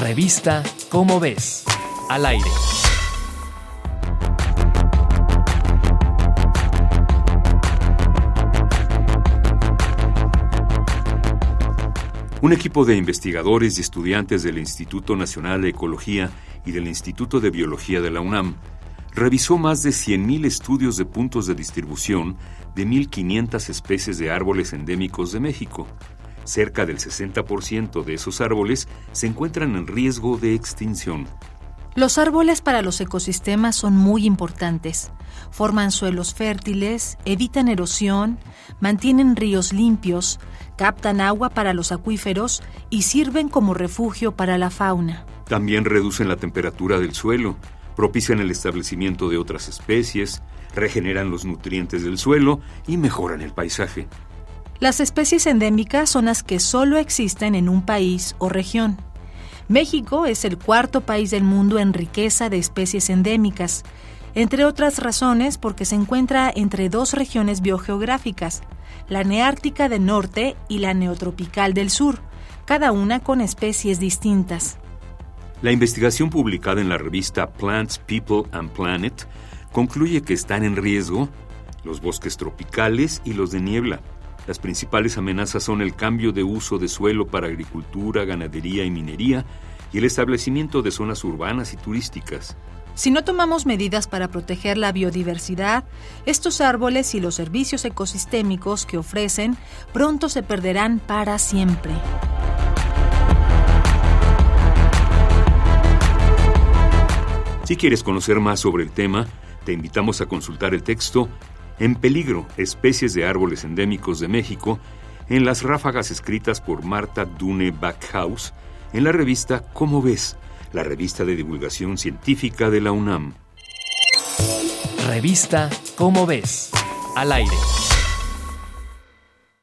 Revista Cómo ves, al aire. Un equipo de investigadores y estudiantes del Instituto Nacional de Ecología y del Instituto de Biología de la UNAM revisó más de 100.000 estudios de puntos de distribución de 1.500 especies de árboles endémicos de México. Cerca del 60% de esos árboles se encuentran en riesgo de extinción. Los árboles para los ecosistemas son muy importantes. Forman suelos fértiles, evitan erosión, mantienen ríos limpios, captan agua para los acuíferos y sirven como refugio para la fauna. También reducen la temperatura del suelo, propician el establecimiento de otras especies, regeneran los nutrientes del suelo y mejoran el paisaje. Las especies endémicas son las que solo existen en un país o región. México es el cuarto país del mundo en riqueza de especies endémicas, entre otras razones porque se encuentra entre dos regiones biogeográficas, la neártica del norte y la neotropical del sur, cada una con especies distintas. La investigación publicada en la revista Plants, People and Planet concluye que están en riesgo los bosques tropicales y los de niebla. Las principales amenazas son el cambio de uso de suelo para agricultura, ganadería y minería y el establecimiento de zonas urbanas y turísticas. Si no tomamos medidas para proteger la biodiversidad, estos árboles y los servicios ecosistémicos que ofrecen pronto se perderán para siempre. Si quieres conocer más sobre el tema, te invitamos a consultar el texto En peligro, especies de árboles endémicos de México, en las ráfagas escritas por Marta Dune Backhaus en la revista Cómo ves, la revista de divulgación científica de la UNAM. Revista Cómo ves, al aire.